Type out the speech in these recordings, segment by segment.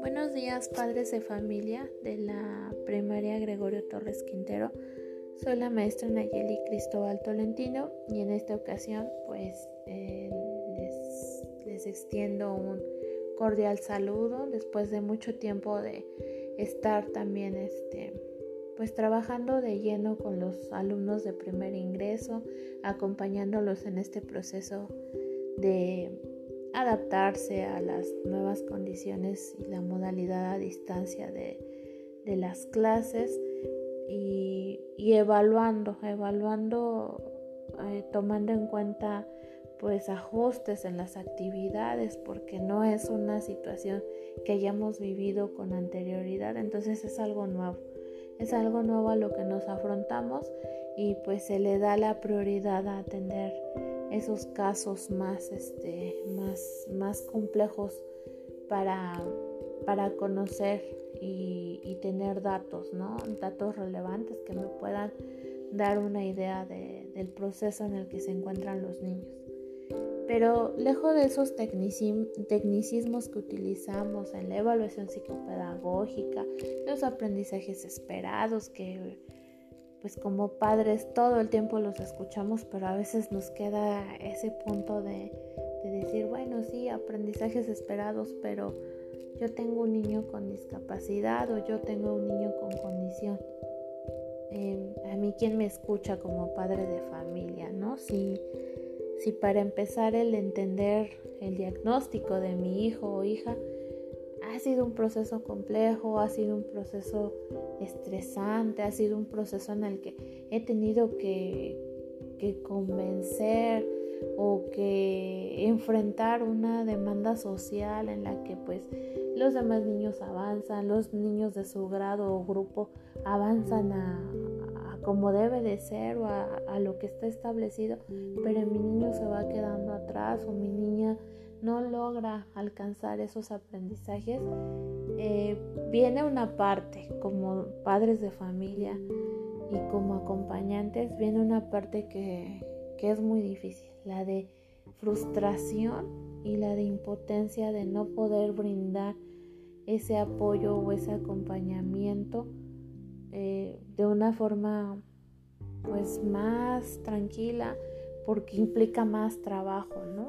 Buenos días padres de familia de la primaria Gregorio Torres Quintero. Soy la maestra Nayeli Cristóbal Tolentino y en esta ocasión pues eh, les, les extiendo un cordial saludo después de mucho tiempo de estar también este pues trabajando de lleno con los alumnos de primer ingreso, acompañándolos en este proceso de adaptarse a las nuevas condiciones y la modalidad a distancia de, las clases y, evaluando, evaluando, eh, tomando en cuenta pues ajustes en las actividades porque no es una situación que hayamos vivido con anterioridad, entonces es algo nuevo, es algo nuevo a lo que nos afrontamos y pues se le da la prioridad a atender esos casos más, este, más, más complejos para, para conocer y, y, tener datos, ¿no? datos relevantes que me puedan dar una idea de, del proceso en el que se encuentran los niños. Pero lejos de esos tecnicismos que utilizamos en la evaluación psicopedagógica, los aprendizajes esperados que pues como padres todo el tiempo los escuchamos, pero a veces nos queda ese punto de, decir, bueno, sí, aprendizajes esperados, pero yo tengo un niño con discapacidad o yo tengo un niño con condición. Em, a mí, ¿quién me escucha como padre de familia? ¿No? Si si para empezar el entender el diagnóstico de mi hijo o hija ha sido un proceso complejo, ha sido un proceso estresante, ha sido un proceso en el que he tenido que, convencer o que enfrentar una demanda social en la que pues los demás niños avanzan, los niños de su grado o grupo avanzan a, como debe de ser o a, lo que está establecido, pero mi niño se va quedando atrás o mi niña no logra alcanzar esos aprendizajes, eh, viene una parte como padres de familia y como acompañantes, viene una parte que, que es muy difícil, la de frustración y la de impotencia de no poder brindar ese apoyo o ese acompañamiento eh, de una forma pues más tranquila porque implica más trabajo, ¿no?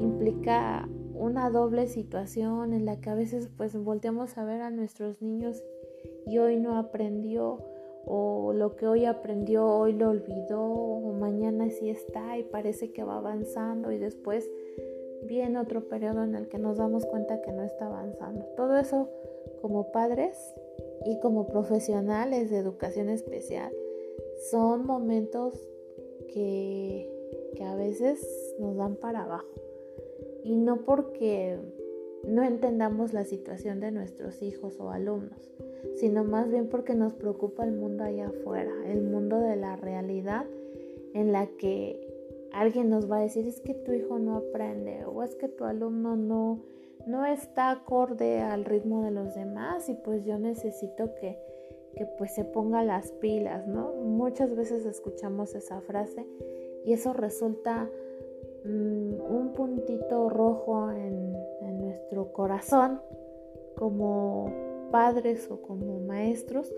implica una doble situación en la que a veces pues volteamos a ver a nuestros niños y hoy no aprendió o lo que hoy aprendió hoy lo olvidó o mañana sí está y parece que va avanzando y después viene otro periodo en el que nos damos cuenta que no está avanzando. Todo eso como padres y como profesionales de educación especial son momentos que, que a veces nos dan para abajo. Y no porque no entendamos la situación de nuestros hijos o alumnos, sino más bien porque nos preocupa el mundo allá afuera, el mundo de la realidad en la que alguien nos va a decir es que tu hijo no aprende o es que tu alumno no no está acorde al ritmo de los demás y pues yo necesito que, que pues se ponga las pilas, ¿no? Muchas veces escuchamos esa frase y eso resulta mm, un puntito rojo en, en nuestro corazón como padres o como maestros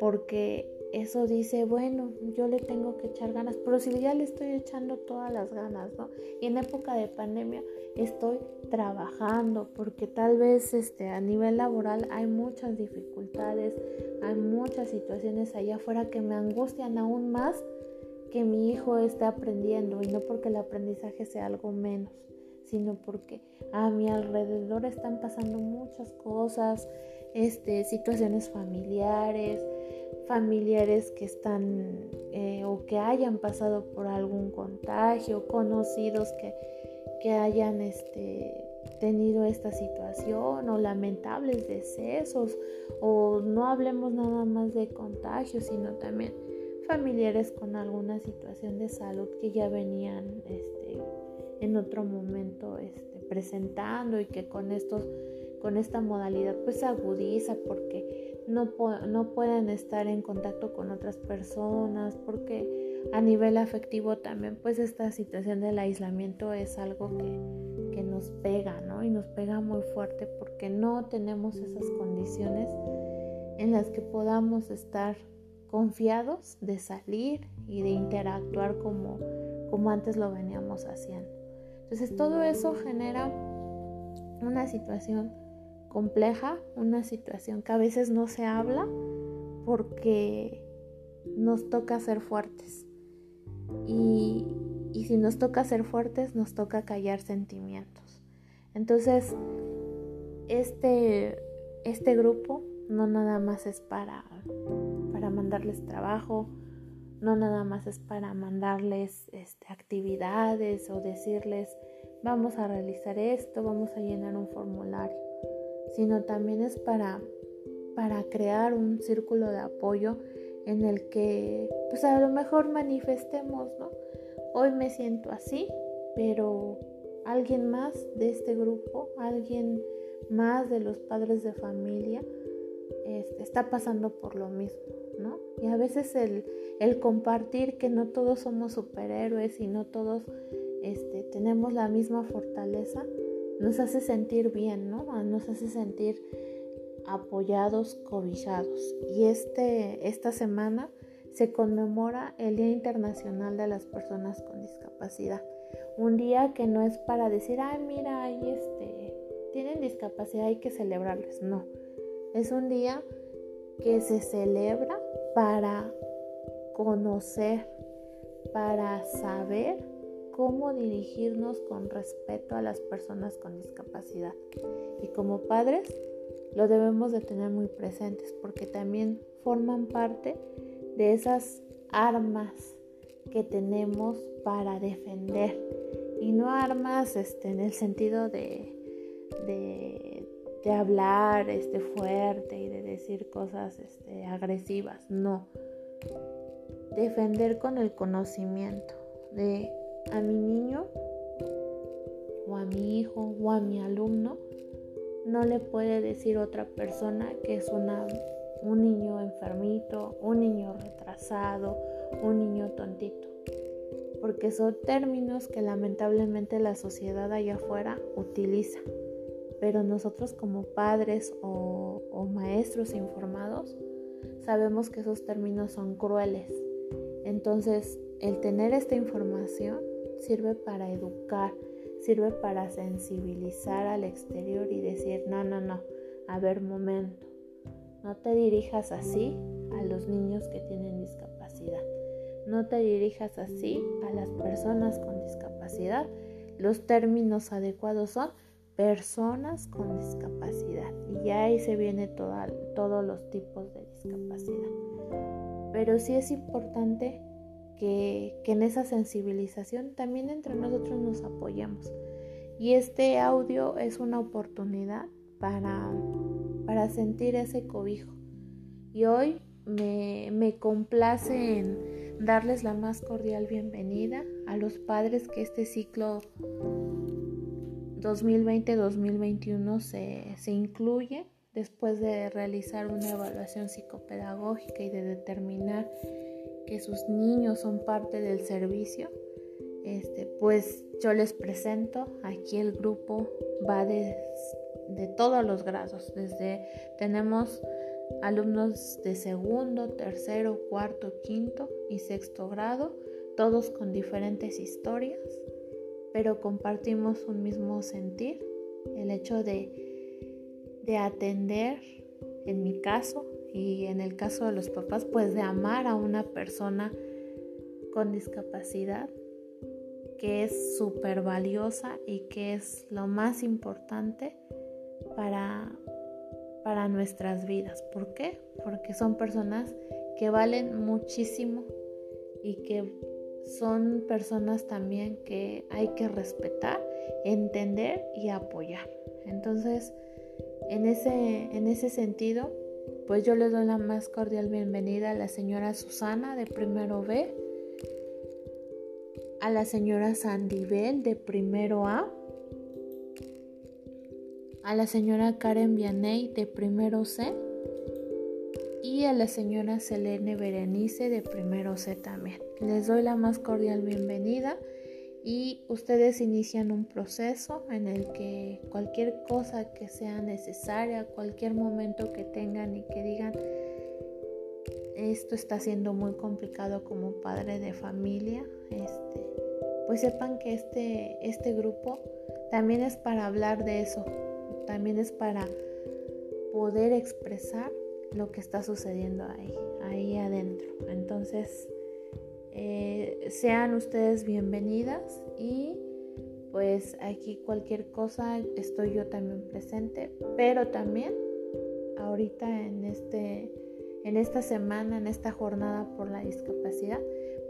porque eso dice, bueno, yo le tengo que echar ganas, pero si ya le estoy echando todas las ganas, ¿no? Y en época de pandemia estoy trabajando porque tal vez este, a nivel laboral hay muchas dificultades, hay muchas situaciones allá afuera que me angustian aún más que mi hijo esté aprendiendo y no porque el aprendizaje sea algo menos, sino porque a mi alrededor están pasando muchas cosas, este, situaciones familiares, familiares que están eh, o que hayan pasado por algún contagio, conocidos que, que hayan este, tenido esta situación o lamentables decesos o no hablemos nada más de contagios sino también familiares con alguna situación de salud que ya venían este, en otro momento este, presentando y que con estos con esta modalidad pues agudiza porque no, no pueden estar en contacto con otras personas, porque a nivel afectivo también, pues esta situación del aislamiento es algo que, que nos pega, ¿no? Y nos pega muy fuerte porque no tenemos esas condiciones en las que podamos estar confiados de salir y de interactuar como, como antes lo veníamos haciendo. Entonces todo eso genera una situación compleja, una situación que a veces no se habla porque nos toca ser fuertes. Y, si nos toca ser fuertes, nos toca callar sentimientos. Entonces, este, este grupo no nada más es para, para mandarles trabajo, no nada más es para mandarles este, actividades o decirles vamos a realizar esto, vamos a llenar un formulario, sino también es para, para crear un círculo de apoyo en el que pues a lo mejor manifestemos, ¿no? Hoy me siento así, pero alguien más de este grupo, alguien más de los padres de familia, este, está pasando por lo mismo, ¿no? Y a veces el, el compartir que no todos somos superhéroes y no todos este, tenemos la misma fortaleza, nos hace sentir bien, ¿no? Nos hace sentir apoyados, cobijados. Y este, esta semana se conmemora el Día Internacional de las Personas con Discapacidad. Un día que no es para decir, ay, mira, ahí este, tienen discapacidad, hay que celebrarles. No, es un día que se celebra para conocer, para saber cómo dirigirnos con respeto a las personas con discapacidad. Y como padres lo debemos de tener muy presentes porque también forman parte de esas armas que tenemos para defender. Y no armas este, en el sentido de, de, hablar este, fuerte y de decir cosas este, agresivas. No. Defender con el conocimiento de a mi niño o a mi hijo o a mi alumno no le puede decir otra persona que es una, un niño enfermito, un niño retrasado, un niño tontito. Porque son términos que lamentablemente la sociedad allá afuera utiliza. Pero nosotros como padres o, o maestros informados sabemos que esos términos son crueles. Entonces, el tener esta información sirve para educar, sirve para sensibilizar al exterior y decir, no, no, no, a ver, momento, no te dirijas así a los niños que tienen discapacidad, no te dirijas así a las personas con discapacidad. Los términos adecuados son personas con discapacidad y ya ahí se viene todos los tipos de discapacidad. Pero sí es importante que, en esa sensibilización también entre nosotros nos apoyemos. Y este audio es una oportunidad para, para sentir ese cobijo. Y hoy me, me complace en darles la más cordial bienvenida a los padres que este ciclo 2020-2021 se, se incluye después de realizar una evaluación psicopedagógica y de determinar que sus niños son parte del servicio, este, pues yo les presento, aquí el grupo va de, de todos los grados, desde tenemos alumnos de segundo, tercero, cuarto, quinto y sexto grado, todos con diferentes historias, pero compartimos un mismo sentir, el hecho de, de atender, en mi caso, y en el caso de los papás, pues de amar a una persona con discapacidad que es súper valiosa y que es lo más importante para, para nuestras vidas. ¿Por qué? Porque son personas que valen muchísimo y que son personas también que hay que respetar, entender y apoyar. Entonces, en ese, en ese sentido, pues yo le doy la más cordial bienvenida a la señora Susana de primero B, a la señora Sandibel de primero A, a la señora Karen Vianey de primero C, y a la señora Selene Berenice de Primero C también. Les doy la más cordial bienvenida y ustedes inician un proceso en el que cualquier cosa que sea necesaria, cualquier momento que tengan y que digan esto está siendo muy complicado como padre de familia, este, pues sepan que este, este grupo también es para hablar de eso, también es para poder expresar lo que está sucediendo ahí, ahí adentro. Entonces, eh, sean ustedes bienvenidas y pues aquí cualquier cosa estoy yo también presente, pero también ahorita en este en esta semana, en esta jornada por la discapacidad,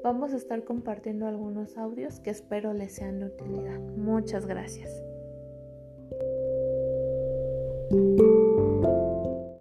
vamos a estar compartiendo algunos audios que espero les sean de utilidad. Muchas gracias.